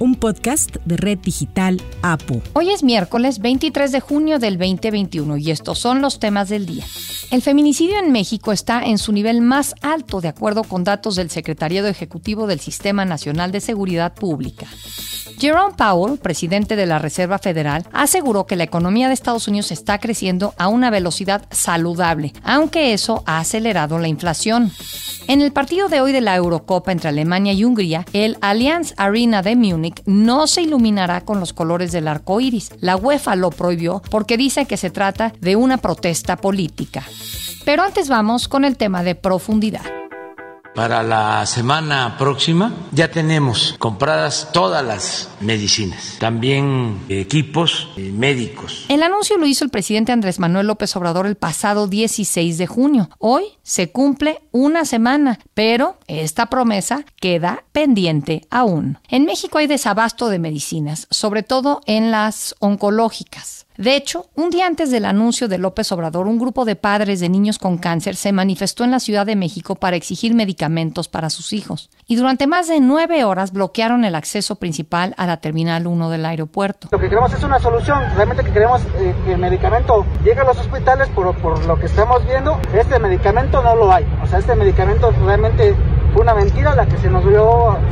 un podcast de Red Digital APU. Hoy es miércoles 23 de junio del 2021 y estos son los temas del día. El feminicidio en México está en su nivel más alto de acuerdo con datos del Secretariado Ejecutivo del Sistema Nacional de Seguridad Pública. Jerome Powell, presidente de la Reserva Federal, aseguró que la economía de Estados Unidos está creciendo a una velocidad saludable, aunque eso ha acelerado la inflación. En el partido de hoy de la Eurocopa entre Alemania y Hungría, el Allianz Arena de Múnich no se iluminará con los colores del arco iris. La UEFA lo prohibió porque dice que se trata de una protesta política. Pero antes vamos con el tema de profundidad. Para la semana próxima ya tenemos compradas todas las medicinas, también equipos eh, médicos. El anuncio lo hizo el presidente Andrés Manuel López Obrador el pasado 16 de junio. Hoy se cumple una semana, pero esta promesa queda pendiente aún. En México hay desabasto de medicinas, sobre todo en las oncológicas. De hecho, un día antes del anuncio de López Obrador, un grupo de padres de niños con cáncer se manifestó en la Ciudad de México para exigir medicamentos para sus hijos. Y durante más de nueve horas bloquearon el acceso principal a la Terminal 1 del aeropuerto. Lo que queremos es una solución. Realmente que queremos eh, que el medicamento llegue a los hospitales por, por lo que estamos viendo. Este medicamento no lo hay. O sea, este medicamento realmente la que se nos,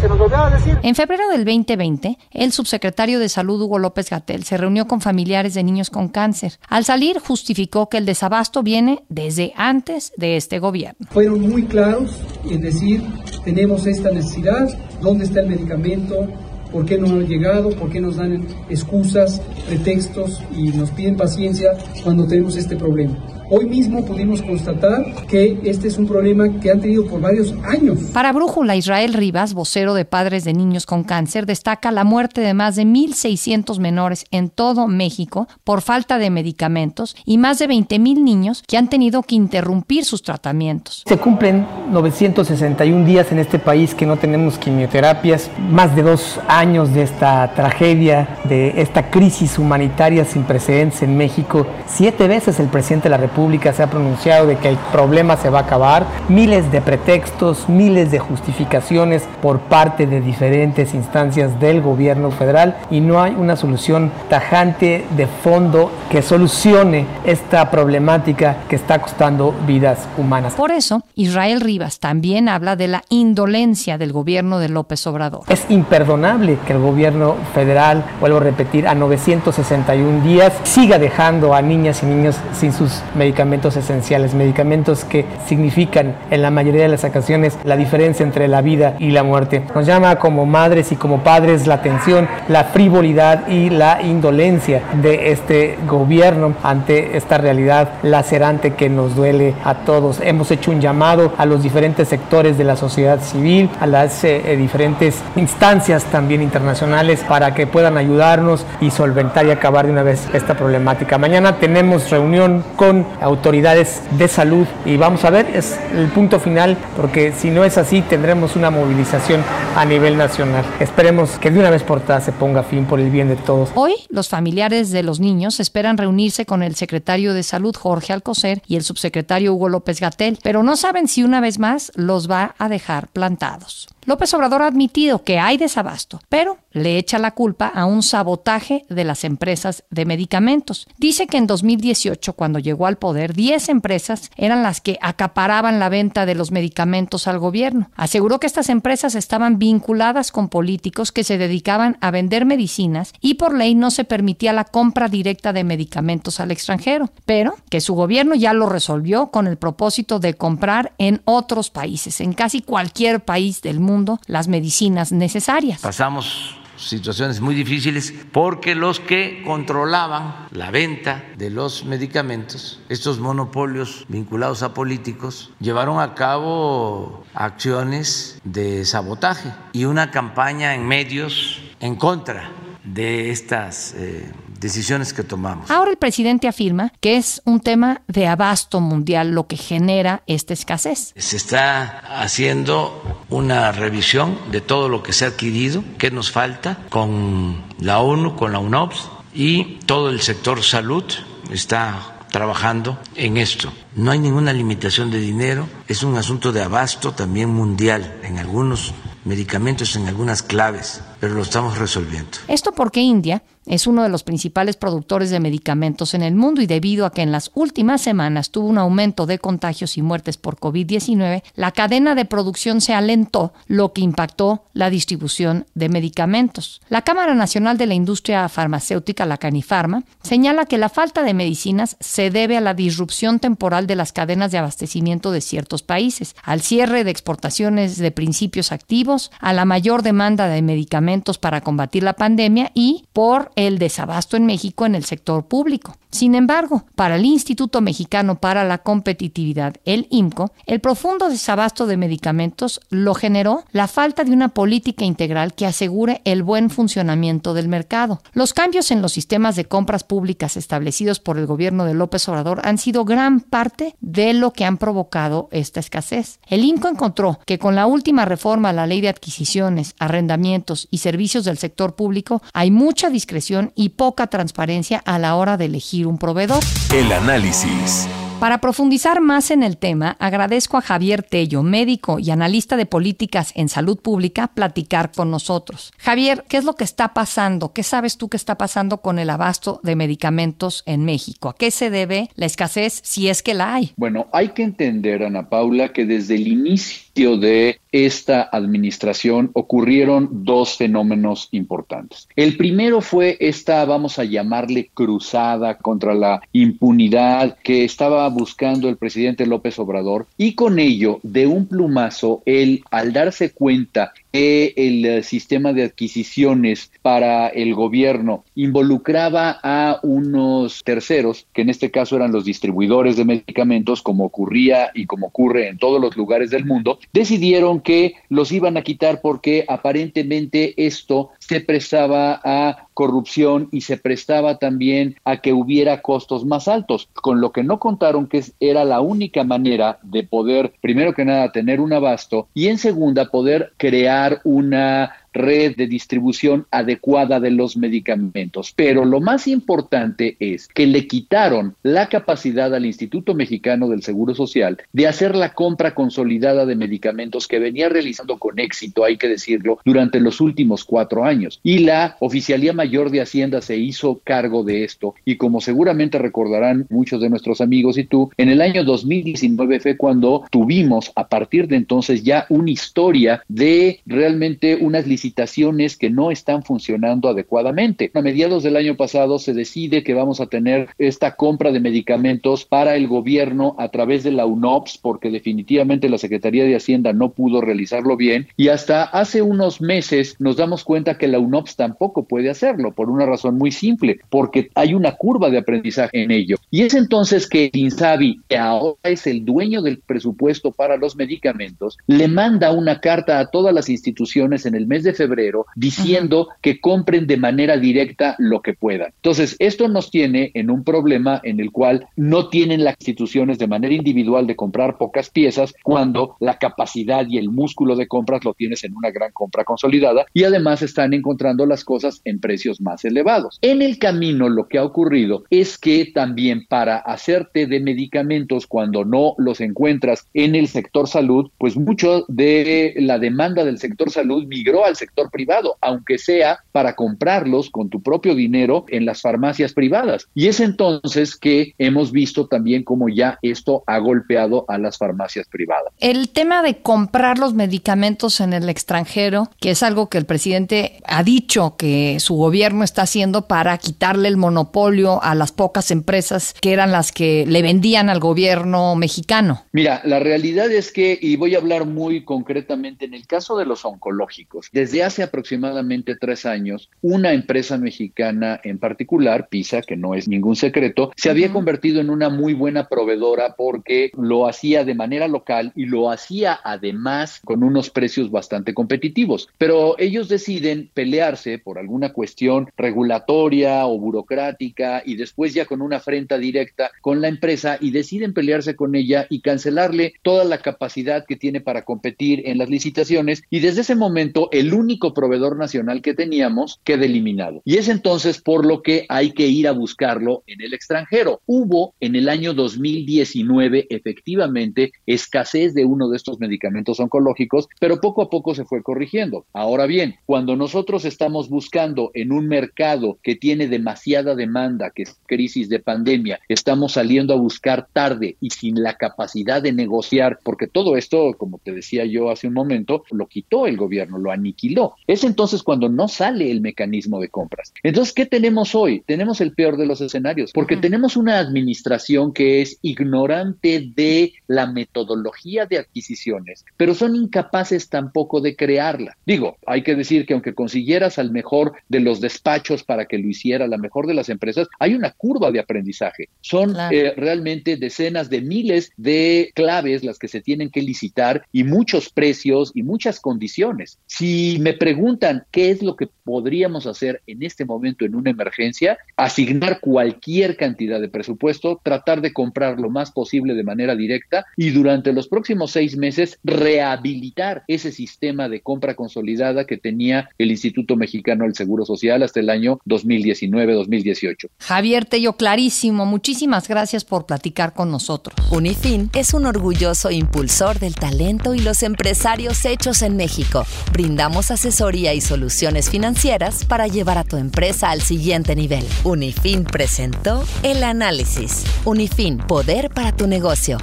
se nos volvió a decir. En febrero del 2020, el subsecretario de Salud Hugo López Gatel se reunió con familiares de niños con cáncer. Al salir justificó que el desabasto viene desde antes de este gobierno. Fueron muy claros en decir, tenemos esta necesidad, ¿dónde está el medicamento? ¿Por qué no han llegado? ¿Por qué nos dan excusas, pretextos y nos piden paciencia cuando tenemos este problema? Hoy mismo pudimos constatar que este es un problema que han tenido por varios años. Para Brújula, Israel Rivas, vocero de padres de niños con cáncer, destaca la muerte de más de 1.600 menores en todo México por falta de medicamentos y más de 20.000 niños que han tenido que interrumpir sus tratamientos. Se cumplen 961 días en este país que no tenemos quimioterapias, más de dos años de esta tragedia, de esta crisis humanitaria sin precedentes en México. Siete veces el presidente de la República Pública se ha pronunciado de que el problema se va a acabar, miles de pretextos, miles de justificaciones por parte de diferentes instancias del gobierno federal y no hay una solución tajante de fondo que solucione esta problemática que está costando vidas humanas. Por eso, Israel Rivas también habla de la indolencia del gobierno de López Obrador. Es imperdonable que el gobierno federal, vuelvo a repetir, a 961 días siga dejando a niñas y niños sin sus medicamentos medicamentos esenciales, medicamentos que significan en la mayoría de las ocasiones la diferencia entre la vida y la muerte. Nos llama como madres y como padres la atención, la frivolidad y la indolencia de este gobierno ante esta realidad lacerante que nos duele a todos. Hemos hecho un llamado a los diferentes sectores de la sociedad civil, a las eh, diferentes instancias también internacionales para que puedan ayudarnos y solventar y acabar de una vez esta problemática. Mañana tenemos reunión con autoridades de salud y vamos a ver, es el punto final, porque si no es así tendremos una movilización a nivel nacional. Esperemos que de una vez por todas se ponga fin por el bien de todos. Hoy los familiares de los niños esperan reunirse con el secretario de Salud Jorge Alcocer y el subsecretario Hugo López Gatel, pero no saben si una vez más los va a dejar plantados. López Obrador ha admitido que hay desabasto, pero le echa la culpa a un sabotaje de las empresas de medicamentos. Dice que en 2018, cuando llegó al poder, 10 empresas eran las que acaparaban la venta de los medicamentos al gobierno. Aseguró que estas empresas estaban vinculadas con políticos que se dedicaban a vender medicinas y por ley no se permitía la compra directa de medicamentos al extranjero, pero que su gobierno ya lo resolvió con el propósito de comprar en otros países, en casi cualquier país del mundo las medicinas necesarias. Pasamos situaciones muy difíciles porque los que controlaban la venta de los medicamentos, estos monopolios vinculados a políticos, llevaron a cabo acciones de sabotaje y una campaña en medios en contra de estas eh, decisiones que tomamos. Ahora el presidente afirma que es un tema de abasto mundial lo que genera esta escasez. Se está haciendo una revisión de todo lo que se ha adquirido, qué nos falta con la ONU, con la UNOPS y todo el sector salud está trabajando en esto. No hay ninguna limitación de dinero, es un asunto de abasto también mundial en algunos medicamentos, en algunas claves, pero lo estamos resolviendo. Esto porque India es uno de los principales productores de medicamentos en el mundo y debido a que en las últimas semanas tuvo un aumento de contagios y muertes por COVID-19, la cadena de producción se alentó, lo que impactó la distribución de medicamentos. La Cámara Nacional de la Industria Farmacéutica, la Canifarma, señala que la falta de medicinas se debe a la disrupción temporal de las cadenas de abastecimiento de ciertos países, al cierre de exportaciones de principios activos, a la mayor demanda de medicamentos para combatir la pandemia y por el desabasto en México en el sector público. Sin embargo, para el Instituto Mexicano para la Competitividad, el IMCO, el profundo desabasto de medicamentos lo generó la falta de una política integral que asegure el buen funcionamiento del mercado. Los cambios en los sistemas de compras públicas establecidos por el gobierno de López Obrador han sido gran parte de lo que han provocado esta escasez. El IMCO encontró que con la última reforma a la ley de adquisiciones, arrendamientos y servicios del sector público hay mucha discreción y poca transparencia a la hora de elegir un proveedor. El análisis. Para profundizar más en el tema, agradezco a Javier Tello, médico y analista de políticas en salud pública, platicar con nosotros. Javier, ¿qué es lo que está pasando? ¿Qué sabes tú que está pasando con el abasto de medicamentos en México? ¿A qué se debe la escasez si es que la hay? Bueno, hay que entender, Ana Paula, que desde el inicio de esta administración ocurrieron dos fenómenos importantes. El primero fue esta, vamos a llamarle, cruzada contra la impunidad que estaba buscando el presidente López Obrador y con ello, de un plumazo, él, al darse cuenta que el eh, sistema de adquisiciones para el gobierno involucraba a unos terceros, que en este caso eran los distribuidores de medicamentos, como ocurría y como ocurre en todos los lugares del mundo, decidieron que los iban a quitar porque aparentemente esto se prestaba a corrupción y se prestaba también a que hubiera costos más altos, con lo que no contaron que era la única manera de poder, primero que nada, tener un abasto y en segunda, poder crear una red de distribución adecuada de los medicamentos. Pero lo más importante es que le quitaron la capacidad al Instituto Mexicano del Seguro Social de hacer la compra consolidada de medicamentos que venía realizando con éxito, hay que decirlo, durante los últimos cuatro años. Y la Oficialía Mayor de Hacienda se hizo cargo de esto. Y como seguramente recordarán muchos de nuestros amigos y tú, en el año 2019 fue cuando tuvimos a partir de entonces ya una historia de realmente unas licitaciones que no están funcionando adecuadamente. A mediados del año pasado se decide que vamos a tener esta compra de medicamentos para el gobierno a través de la UNOPS, porque definitivamente la Secretaría de Hacienda no pudo realizarlo bien. Y hasta hace unos meses nos damos cuenta que la UNOPS tampoco puede hacerlo, por una razón muy simple, porque hay una curva de aprendizaje en ello. Y es entonces que Insabi, que ahora es el dueño del presupuesto para los medicamentos, le manda una carta a todas las instituciones en el mes de febrero diciendo que compren de manera directa lo que puedan. Entonces, esto nos tiene en un problema en el cual no tienen las instituciones de manera individual de comprar pocas piezas cuando la capacidad y el músculo de compras lo tienes en una gran compra consolidada y además están encontrando las cosas en precios más elevados. En el camino lo que ha ocurrido es que también para hacerte de medicamentos cuando no los encuentras en el sector salud, pues mucho de la demanda del sector salud migró al sector privado, aunque sea para comprarlos con tu propio dinero en las farmacias privadas. Y es entonces que hemos visto también cómo ya esto ha golpeado a las farmacias privadas. El tema de comprar los medicamentos en el extranjero, que es algo que el presidente ha dicho que su gobierno está haciendo para quitarle el monopolio a las pocas empresas que eran las que le vendían al gobierno mexicano. Mira, la realidad es que, y voy a hablar muy concretamente en el caso de los oncológicos, desde hace aproximadamente tres años, una empresa mexicana en particular, PISA, que no es ningún secreto, se había convertido en una muy buena proveedora porque lo hacía de manera local y lo hacía además con unos precios bastante competitivos. Pero ellos deciden pelearse por alguna cuestión regulatoria o burocrática y después ya con una afrenta directa con la empresa y deciden pelearse con ella y cancelarle toda la capacidad que tiene para competir en las licitaciones y desde ese momento el único proveedor nacional que teníamos queda eliminado. Y es entonces por lo que hay que ir a buscarlo en el extranjero. Hubo en el año 2019 efectivamente escasez de uno de estos medicamentos oncológicos, pero poco a poco se fue corrigiendo. Ahora bien, cuando nosotros estamos buscando en un mercado que tiene demasiada demanda, que es crisis de pandemia, estamos saliendo a buscar tarde y sin la capacidad de negociar, porque todo esto, como te decía yo hace un momento, lo quitó el gobierno, lo aniquiló. Es entonces cuando no sale el mecanismo de compras. Entonces, ¿qué tenemos hoy? Tenemos el peor de los escenarios, porque tenemos una administración que es ignorante de la metodología de adquisiciones, pero son incapaces tampoco de crearla. Digo, hay que decir que aunque consiguieras al mejor de los despachos para que lo hiciera, la mejor de las empresas, hay una curva de aprendizaje. Son eh, realmente decenas de miles de claves las que se tienen que licitar y muchos precios y muchas condiciones. Si me preguntan qué es lo que podríamos hacer en este momento en una emergencia, asignar cualquier cantidad de presupuesto, tratar de comprar lo más posible de manera directa y durante los próximos seis meses rehabilitar ese sistema de compra consolidada que tenía el Instituto Mexicano del Seguro Social hasta el año 2019-2018. Javier Tello, clarísimo. Muchísimas gracias por platicar con nosotros. Unifin es un orgulloso impulsor del talento y los empresarios hechos en México. Brindamos asesoría y soluciones financieras para llevar a tu empresa al siguiente nivel. Unifin presentó el análisis. Unifin, poder para tu negocio.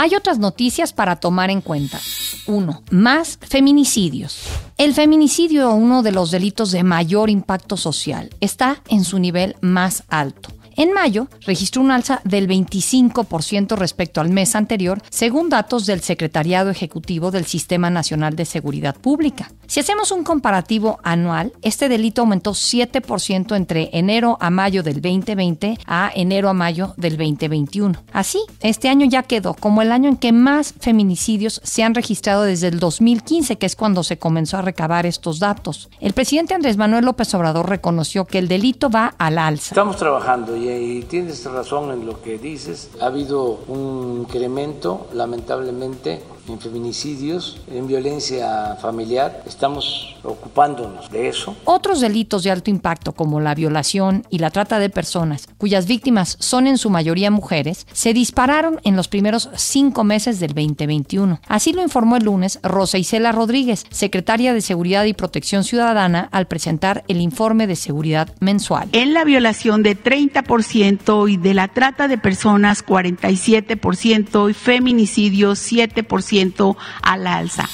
Hay otras noticias para tomar en cuenta. 1. Más feminicidios. El feminicidio, uno de los delitos de mayor impacto social, está en su nivel más alto. En mayo registró un alza del 25% respecto al mes anterior, según datos del Secretariado Ejecutivo del Sistema Nacional de Seguridad Pública. Si hacemos un comparativo anual, este delito aumentó 7% entre enero a mayo del 2020 a enero a mayo del 2021. Así, este año ya quedó como el año en que más feminicidios se han registrado desde el 2015, que es cuando se comenzó a recabar estos datos. El presidente Andrés Manuel López Obrador reconoció que el delito va al alza. Estamos trabajando y y tienes razón en lo que dices. Ha habido un incremento, lamentablemente, en feminicidios, en violencia familiar. Estamos ocupándonos de eso. Otros delitos de alto impacto como la violación y la trata de personas, cuyas víctimas son en su mayoría mujeres, se dispararon en los primeros cinco meses del 2021. Así lo informó el lunes Rosa Isela Rodríguez, secretaria de Seguridad y Protección Ciudadana, al presentar el informe de seguridad mensual. En la violación de 30% y de la trata de personas 47% y feminicidios 7% a la alza.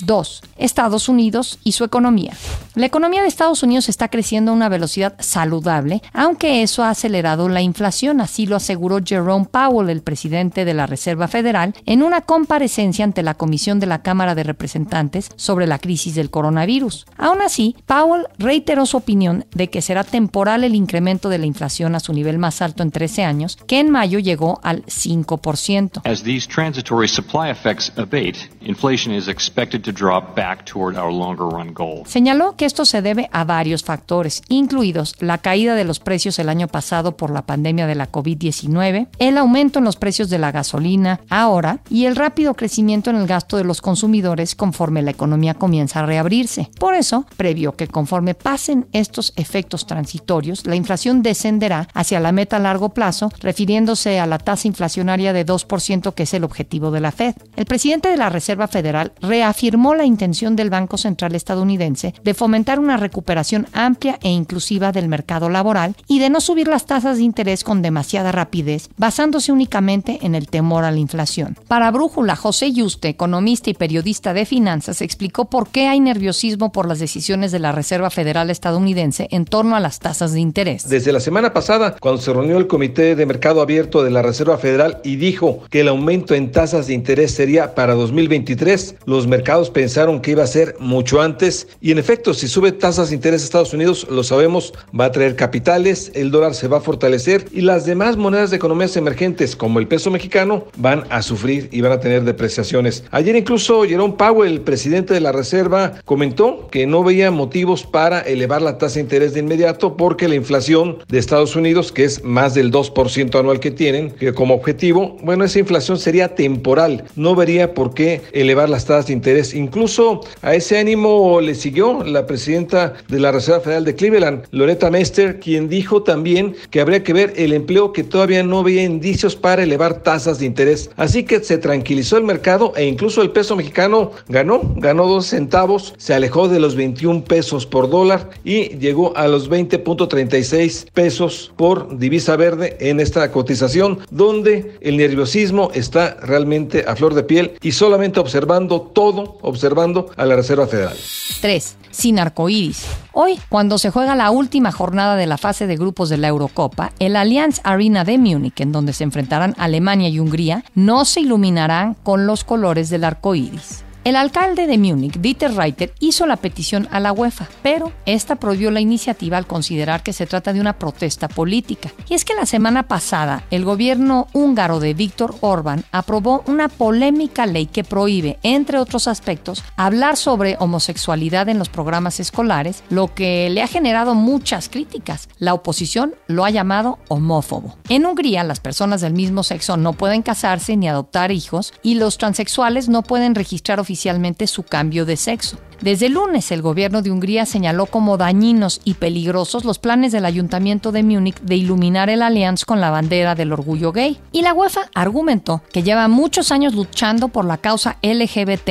2. Estados Unidos y su economía. La economía de Estados Unidos está creciendo a una velocidad saludable, aunque eso ha acelerado la inflación, así lo aseguró Jerome Powell, el presidente de la Reserva Federal, en una comparecencia ante la Comisión de la Cámara de Representantes sobre la crisis del coronavirus. Aún así, Powell reiteró su opinión de que será temporal el incremento de la inflación a su nivel más alto en 13 años, que en mayo llegó al 5%. As these transitory supply effects abate, inflation is expected to drop back toward our longer run goal. Señaló que esto se debe a varios factores, incluidos la caída de los precios el año pasado por la pandemia de la COVID-19, el aumento en los precios de la gasolina ahora y el rápido crecimiento en el gasto de los consumidores conforme la economía comienza a reabrirse. Por eso, previó que conforme pasen estos efectos transitorios, la inflación descenderá hacia la meta a largo plazo, refiriéndose a la tasa inflacionaria de 2% que es el objetivo de la Fed. El presidente de la Reserva Federal reafirmó la intención del Banco Central estadounidense de fomentar una recuperación amplia e inclusiva del mercado laboral y de no subir las tasas de interés con demasiada rapidez, basándose únicamente en el temor a la inflación. Para Brújula, José Yuste, economista y periodista de finanzas, explicó por qué hay nerviosismo por las decisiones de la Reserva Federal estadounidense en torno a las tasas de interés. Desde la semana pasada, cuando se reunió el Comité de Mercado Abierto de la Reserva Federal y dijo que el aumento en tasas de interés sería para 2023. Los mercados pensaron que iba a ser mucho antes y en efecto, si sube tasas de interés Estados Unidos, lo sabemos, va a traer capitales, el dólar se va a fortalecer y las demás monedas de economías emergentes como el peso mexicano van a sufrir y van a tener depreciaciones. Ayer incluso Jerome Powell, el presidente de la Reserva, comentó que no veía motivos para elevar la tasa de interés de inmediato porque la inflación de Estados Unidos, que es más del 2% anual que tienen que como objetivo, bueno, esa inflación sería temporal. No vería por qué elevar las tasas de interés. Incluso a ese ánimo le siguió la presidenta de la Reserva Federal de Cleveland, Loretta Mester, quien dijo también que habría que ver el empleo que todavía no había indicios para elevar tasas de interés. Así que se tranquilizó el mercado e incluso el peso mexicano ganó, ganó dos centavos, se alejó de los 21 pesos por dólar y llegó a los 20.36 pesos por divisa verde en esta cotización, donde el nerviosismo está realmente a flor de piel y solamente observando todo, observando a la Reserva Federal. 3. Sin arcoíris. Hoy, cuando se juega la última jornada de la fase de grupos de la Eurocopa, el Allianz Arena de Múnich, en donde se enfrentarán Alemania y Hungría, no se iluminarán con los colores del arco iris. El alcalde de Múnich, Dieter Reiter, hizo la petición a la UEFA, pero esta prohibió la iniciativa al considerar que se trata de una protesta política. Y es que la semana pasada, el gobierno húngaro de Víctor Orbán aprobó una polémica ley que prohíbe, entre otros aspectos, hablar sobre homosexualidad en los programas escolares, lo que le ha generado muchas críticas. La oposición lo ha llamado homófobo. En Hungría, las personas del mismo sexo no pueden casarse ni adoptar hijos y los transexuales no pueden registrar oficialmente su cambio de sexo. Desde el lunes, el gobierno de Hungría señaló como dañinos y peligrosos los planes del ayuntamiento de Múnich de iluminar el Allianz con la bandera del orgullo gay. Y la UEFA argumentó que lleva muchos años luchando por la causa LGBT,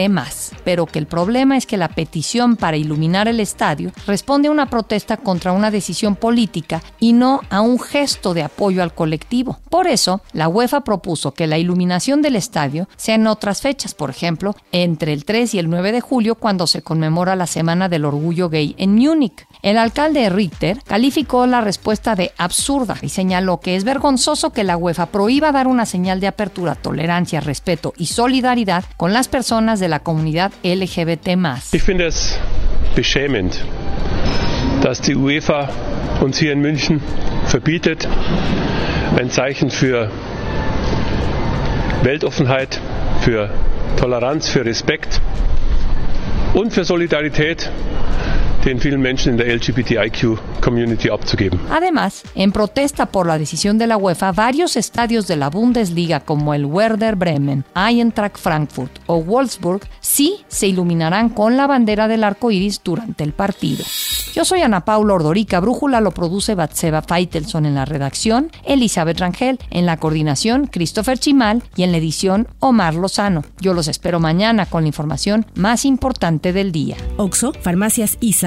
pero que el problema es que la petición para iluminar el estadio responde a una protesta contra una decisión política y no a un gesto de apoyo al colectivo. Por eso, la UEFA propuso que la iluminación del estadio sea en otras fechas, por ejemplo, entre el 3 y el 9 de julio, cuando se conmemora la Semana del Orgullo Gay en Múnich. El alcalde Richter calificó la respuesta de absurda y señaló que es vergonzoso que la UEFA prohíba dar una señal de apertura, tolerancia, respeto y solidaridad con las personas de la comunidad LGBT+. Ich finde es beschämend, dass die UEFA uns hier in München verbietet, ein Zeichen für Weltoffenheit, für Toleranz, für Respekt und für Solidarität den vielen Menschen in der LGBTIQ community abzugeben. Además, en protesta por la decisión de la UEFA, varios estadios de la Bundesliga como el Werder Bremen, Eintracht Frankfurt o Wolfsburg sí se iluminarán con la bandera del arco iris durante el partido. Yo soy Ana Paula Ordorica, Brújula lo produce Batseba Feitelson en la redacción, Elizabeth Rangel en la coordinación, Christopher Chimal y en la edición Omar Lozano. Yo los espero mañana con la información más importante del día. Oxo, Farmacias ISA,